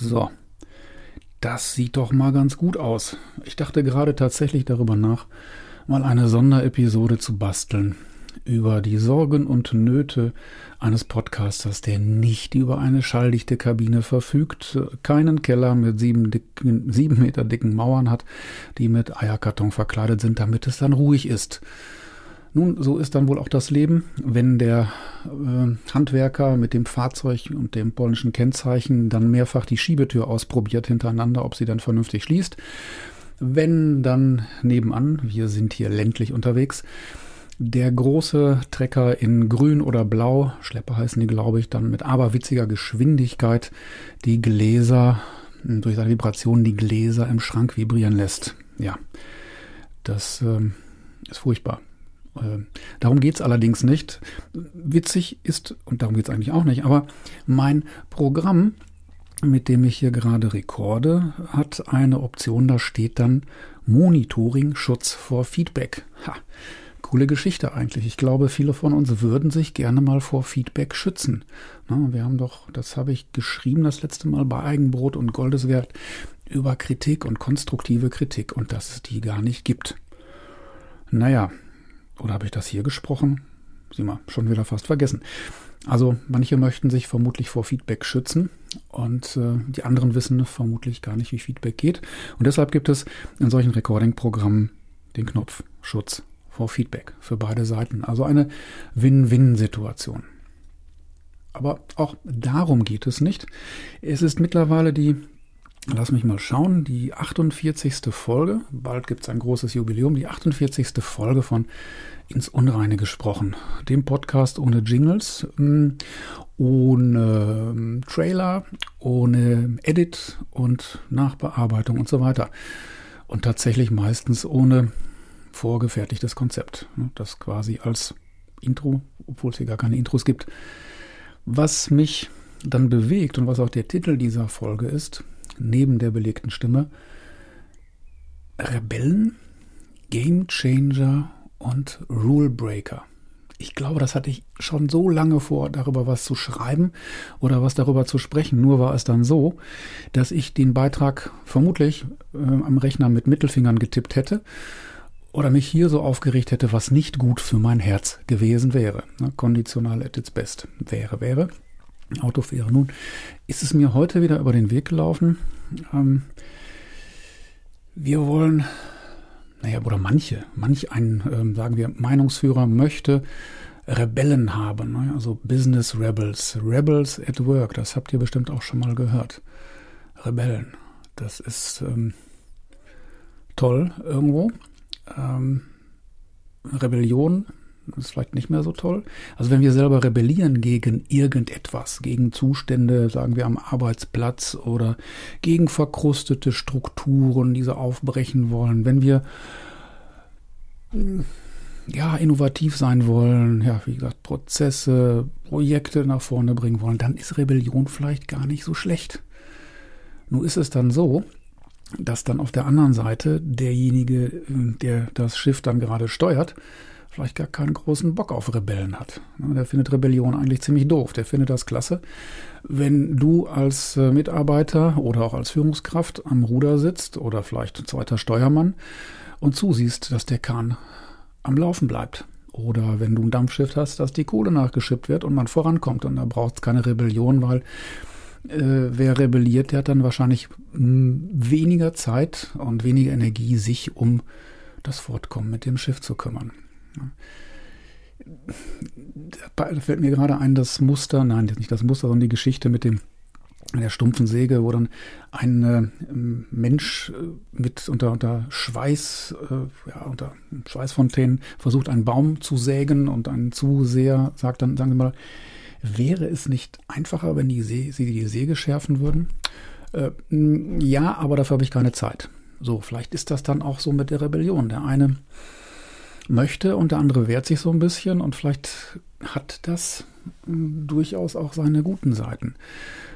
So, das sieht doch mal ganz gut aus. Ich dachte gerade tatsächlich darüber nach, mal eine Sonderepisode zu basteln über die Sorgen und Nöte eines Podcasters, der nicht über eine schalldichte Kabine verfügt, keinen Keller mit sieben, dicken, sieben Meter dicken Mauern hat, die mit Eierkarton verkleidet sind, damit es dann ruhig ist. Nun, so ist dann wohl auch das Leben, wenn der äh, Handwerker mit dem Fahrzeug und dem polnischen Kennzeichen dann mehrfach die Schiebetür ausprobiert hintereinander, ob sie dann vernünftig schließt. Wenn dann nebenan, wir sind hier ländlich unterwegs, der große Trecker in grün oder blau, Schlepper heißen die, glaube ich, dann mit aberwitziger Geschwindigkeit die Gläser, durch seine Vibrationen die Gläser im Schrank vibrieren lässt. Ja, das ähm, ist furchtbar. Ähm, darum geht's allerdings nicht. Witzig ist, und darum geht's eigentlich auch nicht, aber mein Programm, mit dem ich hier gerade rekorde, hat eine Option, da steht dann Monitoring Schutz vor Feedback. Ha, coole Geschichte eigentlich. Ich glaube, viele von uns würden sich gerne mal vor Feedback schützen. Na, wir haben doch, das habe ich geschrieben das letzte Mal bei Eigenbrot und Goldeswert über Kritik und konstruktive Kritik und dass es die gar nicht gibt. Naja, oder habe ich das hier gesprochen? Sieh mal, schon wieder fast vergessen. Also manche möchten sich vermutlich vor Feedback schützen und äh, die anderen wissen vermutlich gar nicht, wie Feedback geht. Und deshalb gibt es in solchen Recording-Programmen den Knopf Schutz vor Feedback für beide Seiten. Also eine Win-Win-Situation. Aber auch darum geht es nicht. Es ist mittlerweile die Lass mich mal schauen, die 48. Folge, bald gibt es ein großes Jubiläum, die 48. Folge von Ins Unreine gesprochen, dem Podcast ohne Jingles, mm, ohne ähm, Trailer, ohne Edit und Nachbearbeitung und so weiter. Und tatsächlich meistens ohne vorgefertigtes Konzept, ne, das quasi als Intro, obwohl es hier gar keine Intros gibt. Was mich dann bewegt und was auch der Titel dieser Folge ist, neben der belegten Stimme Rebellen, Game Changer und Rule Breaker. Ich glaube, das hatte ich schon so lange vor, darüber was zu schreiben oder was darüber zu sprechen. Nur war es dann so, dass ich den Beitrag vermutlich äh, am Rechner mit Mittelfingern getippt hätte oder mich hier so aufgeregt hätte, was nicht gut für mein Herz gewesen wäre. Ne, konditional at its best. Wäre, wäre. Autofähre. Nun ist es mir heute wieder über den Weg gelaufen. Ähm, wir wollen, naja, oder manche, manch ein, ähm, sagen wir, Meinungsführer möchte Rebellen haben, ne? also Business Rebels, Rebels at Work, das habt ihr bestimmt auch schon mal gehört. Rebellen, das ist ähm, toll irgendwo. Ähm, Rebellion das ist vielleicht nicht mehr so toll. Also wenn wir selber rebellieren gegen irgendetwas, gegen Zustände, sagen wir am Arbeitsplatz oder gegen verkrustete Strukturen, diese aufbrechen wollen, wenn wir ja, innovativ sein wollen, ja, wie gesagt, Prozesse, Projekte nach vorne bringen wollen, dann ist Rebellion vielleicht gar nicht so schlecht. Nur ist es dann so, dass dann auf der anderen Seite derjenige, der das Schiff dann gerade steuert, vielleicht gar keinen großen Bock auf Rebellen hat. Der findet Rebellion eigentlich ziemlich doof. Der findet das klasse, wenn du als äh, Mitarbeiter oder auch als Führungskraft am Ruder sitzt oder vielleicht zweiter Steuermann und zusiehst, dass der Kahn am Laufen bleibt. Oder wenn du ein Dampfschiff hast, dass die Kohle nachgeschippt wird und man vorankommt. Und da braucht es keine Rebellion, weil äh, wer rebelliert, der hat dann wahrscheinlich hm, weniger Zeit und weniger Energie, sich um das Fortkommen mit dem Schiff zu kümmern. Da fällt mir gerade ein, das Muster, nein, nicht das Muster, sondern die Geschichte mit dem der stumpfen Säge, wo dann ein äh, Mensch äh, mit unter, unter Schweiß, äh, ja, unter Schweißfontänen versucht, einen Baum zu sägen und ein Zuseher sagt dann, sagen Sie mal, wäre es nicht einfacher, wenn die See, Sie die Säge schärfen würden? Äh, ja, aber dafür habe ich keine Zeit. So, vielleicht ist das dann auch so mit der Rebellion. Der eine möchte und der andere wehrt sich so ein bisschen und vielleicht hat das hm, durchaus auch seine guten Seiten.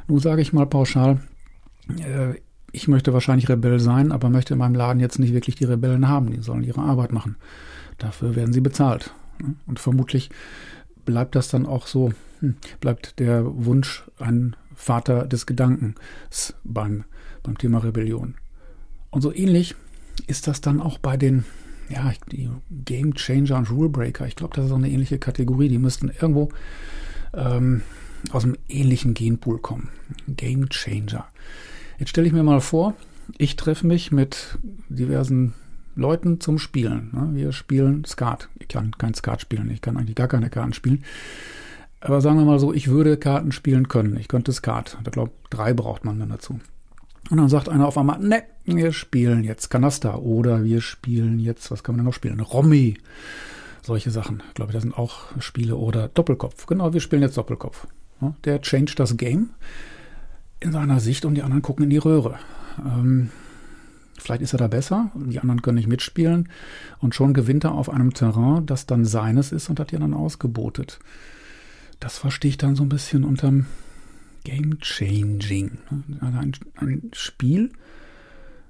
Nun sage ich mal pauschal, äh, ich möchte wahrscheinlich Rebell sein, aber möchte in meinem Laden jetzt nicht wirklich die Rebellen haben. Die sollen ihre Arbeit machen. Dafür werden sie bezahlt. Und vermutlich bleibt das dann auch so, hm, bleibt der Wunsch, ein Vater des Gedankens beim, beim Thema Rebellion. Und so ähnlich ist das dann auch bei den ja, die Game Changer und Rule Breaker. Ich glaube, das ist auch eine ähnliche Kategorie. Die müssten irgendwo ähm, aus einem ähnlichen Genpool kommen. Game Changer. Jetzt stelle ich mir mal vor, ich treffe mich mit diversen Leuten zum Spielen. Ne? Wir spielen Skat. Ich kann kein Skat spielen, ich kann eigentlich gar keine Karten spielen. Aber sagen wir mal so, ich würde Karten spielen können. Ich könnte Skat. Ich glaube, drei braucht man dann dazu. Und dann sagt einer auf einmal, ne, wir spielen jetzt Kanaster oder wir spielen jetzt, was kann man denn noch spielen? Rommi. Solche Sachen, glaube ich, das sind auch Spiele oder Doppelkopf. Genau, wir spielen jetzt Doppelkopf. Der changed das Game in seiner Sicht und die anderen gucken in die Röhre. Ähm, vielleicht ist er da besser, die anderen können nicht mitspielen und schon gewinnt er auf einem Terrain, das dann seines ist und hat die anderen ausgebotet. Das verstehe ich dann so ein bisschen unterm Game Changing. Also ein, ein Spiel,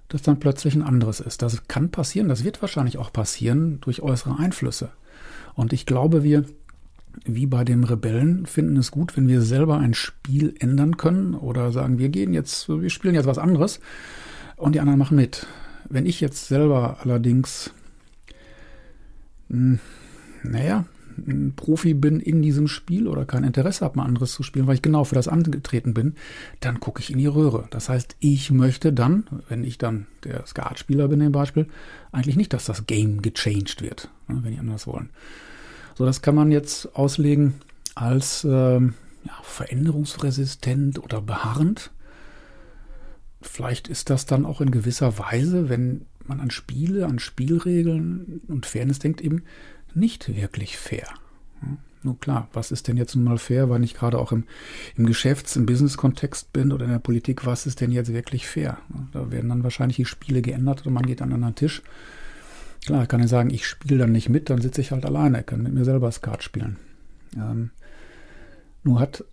das dann plötzlich ein anderes ist. Das kann passieren, das wird wahrscheinlich auch passieren durch äußere Einflüsse. Und ich glaube, wir, wie bei dem Rebellen, finden es gut, wenn wir selber ein Spiel ändern können oder sagen, wir gehen jetzt, wir spielen jetzt was anderes und die anderen machen mit. Wenn ich jetzt selber allerdings, hm, naja, Profi bin in diesem Spiel oder kein Interesse habe, mal anderes zu spielen, weil ich genau für das angetreten bin, dann gucke ich in die Röhre. Das heißt, ich möchte dann, wenn ich dann der Skatspieler bin im Beispiel, eigentlich nicht, dass das Game gechanged wird, ne, wenn die anders wollen. So, das kann man jetzt auslegen als ähm, ja, veränderungsresistent oder beharrend. Vielleicht ist das dann auch in gewisser Weise, wenn man an Spiele, an Spielregeln und Fairness denkt, eben nicht wirklich fair. Nun klar, was ist denn jetzt nun mal fair, weil ich gerade auch im, im Geschäfts-, im Business-Kontext bin oder in der Politik, was ist denn jetzt wirklich fair? Da werden dann wahrscheinlich die Spiele geändert und man geht an einen Tisch. Klar, kann ich sagen, ich spiele dann nicht mit, dann sitze ich halt alleine, kann mit mir selber Skat spielen. Ähm, nur hat,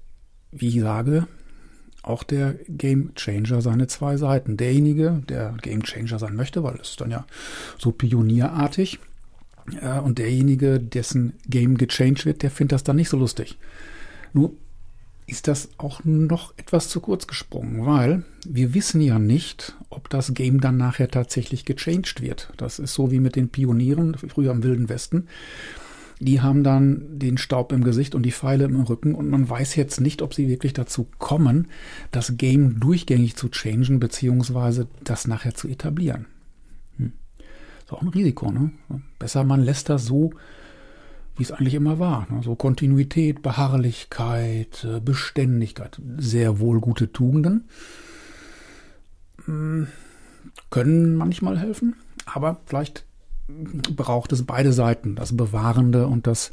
wie ich sage, auch der Game Changer seine zwei Seiten. Derjenige, der Game Changer sein möchte, weil es ist dann ja so pionierartig, ja, und derjenige, dessen Game gechanged wird, der findet das dann nicht so lustig. Nur ist das auch noch etwas zu kurz gesprungen, weil wir wissen ja nicht, ob das Game dann nachher tatsächlich gechanged wird. Das ist so wie mit den Pionieren früher im Wilden Westen. Die haben dann den Staub im Gesicht und die Pfeile im Rücken und man weiß jetzt nicht, ob sie wirklich dazu kommen, das Game durchgängig zu changen, beziehungsweise das nachher zu etablieren ist auch ein Risiko. Ne? Besser man lässt das so, wie es eigentlich immer war. Ne? So Kontinuität, Beharrlichkeit, äh, Beständigkeit, sehr wohl gute Tugenden. Hm, können manchmal helfen, aber vielleicht braucht es beide Seiten, das Bewahrende und das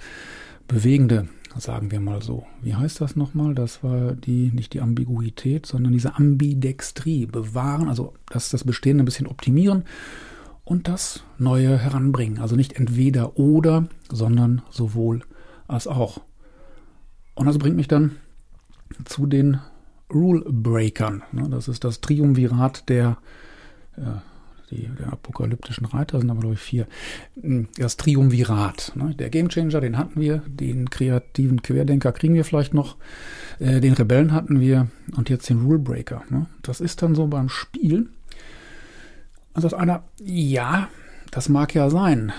Bewegende, sagen wir mal so. Wie heißt das nochmal? Das war die, nicht die Ambiguität, sondern diese Ambidextrie. Bewahren, also das, das Bestehende ein bisschen optimieren und das Neue heranbringen. Also nicht entweder oder, sondern sowohl als auch. Und das bringt mich dann zu den Rule Breakern. Ne, das ist das Triumvirat der, äh, die, der apokalyptischen Reiter, sind aber glaube ich vier. Hm, das Triumvirat. Ne, der Gamechanger, den hatten wir, den kreativen Querdenker kriegen wir vielleicht noch, äh, den Rebellen hatten wir und jetzt den Rule Breaker. Ne. Das ist dann so beim Spiel dann sagt einer, ja, das mag ja sein,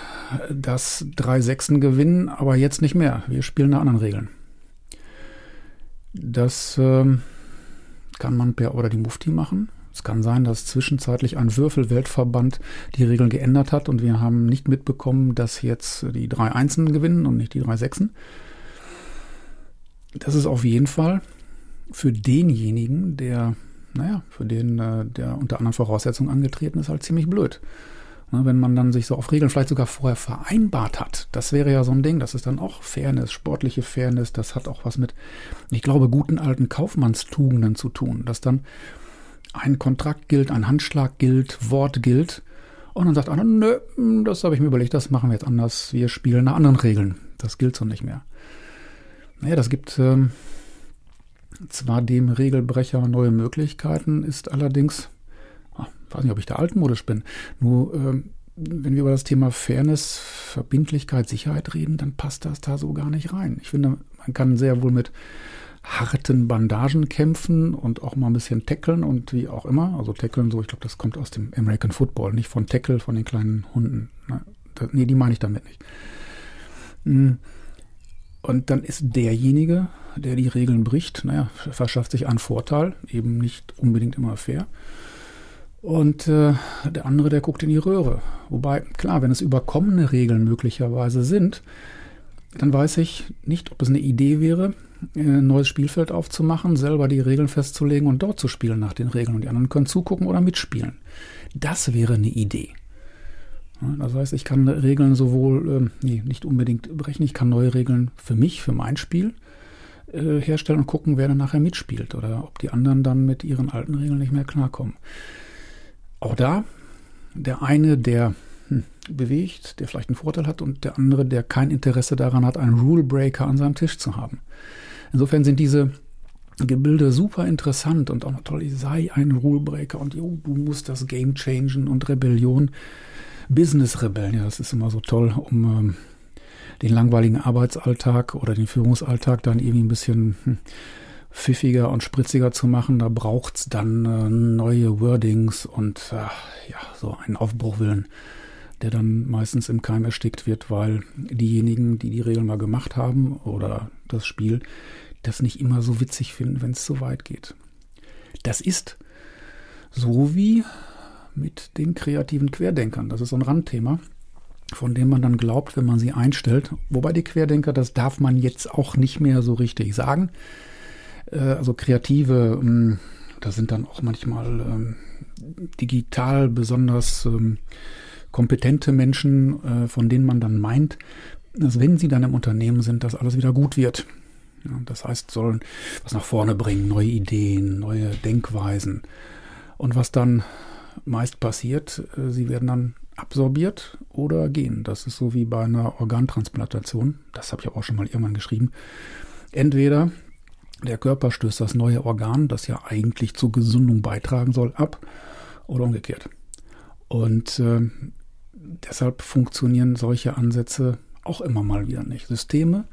dass drei Sechsen gewinnen, aber jetzt nicht mehr. Wir spielen nach anderen Regeln. Das ähm, kann man per oder die Mufti machen. Es kann sein, dass zwischenzeitlich ein Würfelweltverband die Regeln geändert hat und wir haben nicht mitbekommen, dass jetzt die drei Einsen gewinnen und nicht die drei Sechsen. Das ist auf jeden Fall für denjenigen, der naja, für den, äh, der unter anderen Voraussetzungen angetreten ist, halt ziemlich blöd. Ne, wenn man dann sich so auf Regeln vielleicht sogar vorher vereinbart hat, das wäre ja so ein Ding, das ist dann auch Fairness, sportliche Fairness, das hat auch was mit, ich glaube, guten alten Kaufmannstugenden zu tun, dass dann ein Kontrakt gilt, ein Handschlag gilt, Wort gilt und dann sagt einer, nö, das habe ich mir überlegt, das machen wir jetzt anders, wir spielen nach anderen Regeln, das gilt so nicht mehr. Naja, das gibt ähm, zwar dem Regelbrecher neue Möglichkeiten, ist allerdings, ach, weiß nicht, ob ich da altmodisch bin, nur ähm, wenn wir über das Thema Fairness, Verbindlichkeit, Sicherheit reden, dann passt das da so gar nicht rein. Ich finde, man kann sehr wohl mit harten Bandagen kämpfen und auch mal ein bisschen tackeln und wie auch immer. Also tackeln so, ich glaube, das kommt aus dem American Football, nicht von Tackle, von den kleinen Hunden. Nee, die meine ich damit nicht. Hm. Und dann ist derjenige, der die Regeln bricht, naja, verschafft sich einen Vorteil, eben nicht unbedingt immer fair. Und äh, der andere, der guckt in die Röhre. Wobei, klar, wenn es überkommene Regeln möglicherweise sind, dann weiß ich nicht, ob es eine Idee wäre, äh, ein neues Spielfeld aufzumachen, selber die Regeln festzulegen und dort zu spielen nach den Regeln und die anderen können zugucken oder mitspielen. Das wäre eine Idee. Das heißt, ich kann Regeln sowohl, äh, nee, nicht unbedingt brechen, ich kann neue Regeln für mich, für mein Spiel äh, herstellen und gucken, wer dann nachher mitspielt oder ob die anderen dann mit ihren alten Regeln nicht mehr klarkommen. Auch da, der eine, der hm, bewegt, der vielleicht einen Vorteil hat und der andere, der kein Interesse daran hat, einen Rule Breaker an seinem Tisch zu haben. Insofern sind diese Gebilde super interessant und auch toll, sei ein Rule Breaker und jo, du musst das Game changen und Rebellion. Business-Rebellen, ja, das ist immer so toll, um ähm, den langweiligen Arbeitsalltag oder den Führungsalltag dann irgendwie ein bisschen hm, pfiffiger und spritziger zu machen. Da braucht's dann äh, neue Wordings und äh, ja, so einen Aufbruchwillen, der dann meistens im Keim erstickt wird, weil diejenigen, die die Regeln mal gemacht haben oder das Spiel, das nicht immer so witzig finden, wenn es so weit geht. Das ist so wie mit den kreativen Querdenkern. Das ist so ein Randthema von dem man dann glaubt, wenn man sie einstellt. Wobei die Querdenker, das darf man jetzt auch nicht mehr so richtig sagen. Äh, also kreative, ähm, da sind dann auch manchmal ähm, digital besonders ähm, kompetente Menschen, äh, von denen man dann meint, dass wenn sie dann im Unternehmen sind, dass alles wieder gut wird. das heißt, sollen was nach vorne bringen, neue Ideen, neue Denkweisen. Und was dann meist passiert, äh, sie werden dann absorbiert oder gehen. Das ist so wie bei einer Organtransplantation. Das habe ich auch schon mal irgendwann geschrieben. Entweder der Körper stößt das neue Organ, das ja eigentlich zur Gesundung beitragen soll, ab oder umgekehrt. Und äh, deshalb funktionieren solche Ansätze auch immer mal wieder nicht. Systeme,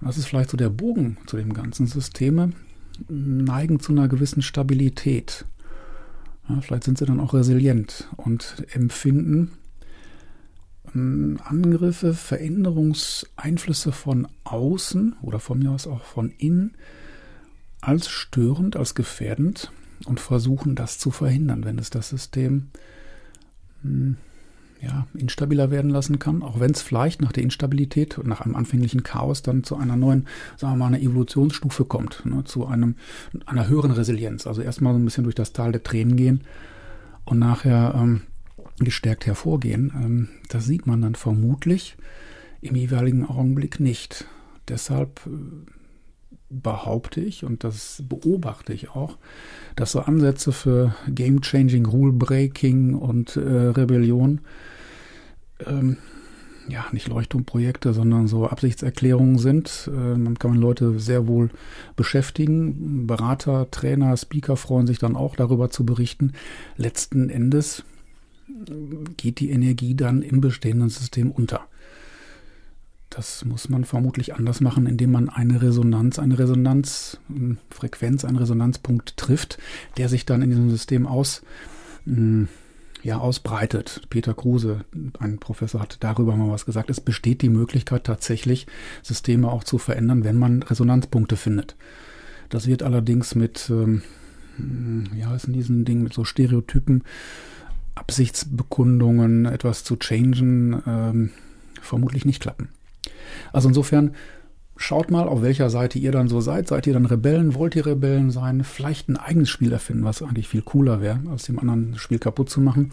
das ist vielleicht so der Bogen zu dem ganzen Systeme, neigen zu einer gewissen Stabilität. Ja, vielleicht sind sie dann auch resilient und empfinden ähm, Angriffe, Veränderungseinflüsse von außen oder von mir aus auch von innen als störend, als gefährdend und versuchen das zu verhindern, wenn es das System hm, ja, instabiler werden lassen kann, auch wenn es vielleicht nach der Instabilität und nach einem anfänglichen Chaos dann zu einer neuen, sagen wir mal, einer Evolutionsstufe kommt, ne, zu einem, einer höheren Resilienz. Also erstmal so ein bisschen durch das Tal der Tränen gehen und nachher ähm, gestärkt hervorgehen. Ähm, das sieht man dann vermutlich im jeweiligen Augenblick nicht. Deshalb äh, behaupte ich und das beobachte ich auch, dass so Ansätze für Game-Changing, Rule-Breaking und äh, Rebellion ähm, ja nicht Leuchtturmprojekte, sondern so Absichtserklärungen sind. Äh, man kann Leute sehr wohl beschäftigen. Berater, Trainer, Speaker freuen sich dann auch darüber zu berichten. Letzten Endes geht die Energie dann im bestehenden System unter. Das muss man vermutlich anders machen, indem man eine Resonanz, eine Resonanzfrequenz, einen Resonanzpunkt trifft, der sich dann in diesem System aus, ja, ausbreitet. Peter Kruse, ein Professor, hat darüber mal was gesagt. Es besteht die Möglichkeit tatsächlich, Systeme auch zu verändern, wenn man Resonanzpunkte findet. Das wird allerdings mit, ähm, ja, ist in diesen Dingen mit so Stereotypen, Absichtsbekundungen, etwas zu changen, ähm, vermutlich nicht klappen. Also insofern schaut mal, auf welcher Seite ihr dann so seid. Seid ihr dann Rebellen? Wollt ihr Rebellen sein? Vielleicht ein eigenes Spiel erfinden, was eigentlich viel cooler wäre, als dem anderen Spiel kaputt zu machen.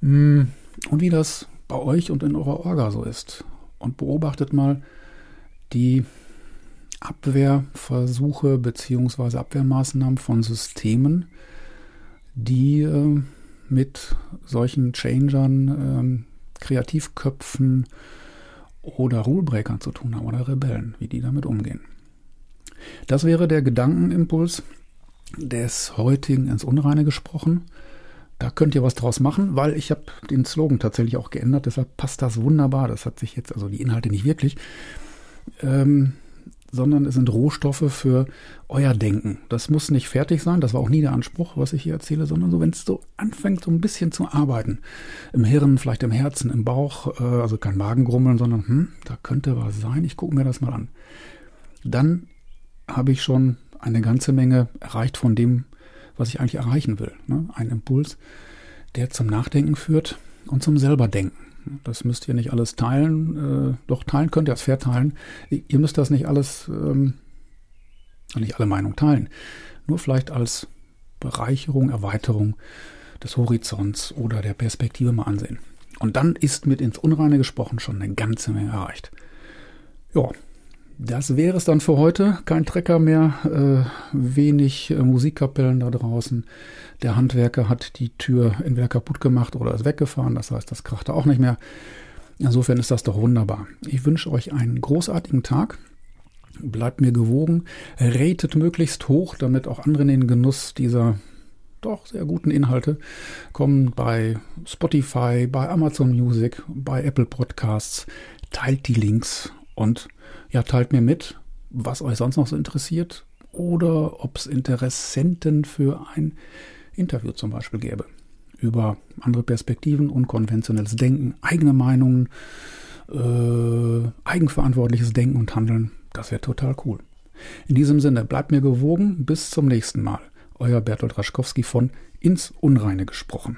Mm, und wie das bei euch und in eurer Orga so ist. Und beobachtet mal die Abwehrversuche bzw. Abwehrmaßnahmen von Systemen, die äh, mit solchen Changern, äh, Kreativköpfen, oder Rulebreakern zu tun haben oder Rebellen, wie die damit umgehen. Das wäre der Gedankenimpuls des heutigen ins Unreine gesprochen. Da könnt ihr was draus machen, weil ich habe den Slogan tatsächlich auch geändert, deshalb passt das wunderbar. Das hat sich jetzt, also die Inhalte nicht wirklich. Ähm, sondern es sind Rohstoffe für euer Denken. Das muss nicht fertig sein, das war auch nie der Anspruch, was ich hier erzähle, sondern so, wenn es so anfängt, so ein bisschen zu arbeiten. Im Hirn, vielleicht im Herzen, im Bauch, äh, also kein Magengrummeln, sondern, hm, da könnte was sein, ich gucke mir das mal an. Dann habe ich schon eine ganze Menge erreicht von dem, was ich eigentlich erreichen will. Ne? Ein Impuls, der zum Nachdenken führt und zum selberdenken. Das müsst ihr nicht alles teilen. Äh, doch teilen könnt ihr es verteilen. Ihr müsst das nicht alles, ähm, nicht alle Meinungen teilen. Nur vielleicht als Bereicherung, Erweiterung des Horizonts oder der Perspektive mal ansehen. Und dann ist mit ins Unreine gesprochen schon eine ganze Menge erreicht. Ja, das wäre es dann für heute. Kein Trecker mehr, äh, wenig äh, Musikkapellen da draußen. Der Handwerker hat die Tür entweder kaputt gemacht oder ist weggefahren. Das heißt, das krachte auch nicht mehr. Insofern ist das doch wunderbar. Ich wünsche euch einen großartigen Tag. Bleibt mir gewogen. Ratet möglichst hoch, damit auch andere in den Genuss dieser doch sehr guten Inhalte kommen bei Spotify, bei Amazon Music, bei Apple Podcasts. Teilt die Links und ja, teilt mir mit, was euch sonst noch so interessiert oder ob es Interessenten für ein Interview zum Beispiel gäbe. Über andere Perspektiven, unkonventionelles Denken, eigene Meinungen, äh, eigenverantwortliches Denken und Handeln. Das wäre total cool. In diesem Sinne, bleibt mir gewogen. Bis zum nächsten Mal. Euer Bertolt Raschkowski von Ins Unreine gesprochen.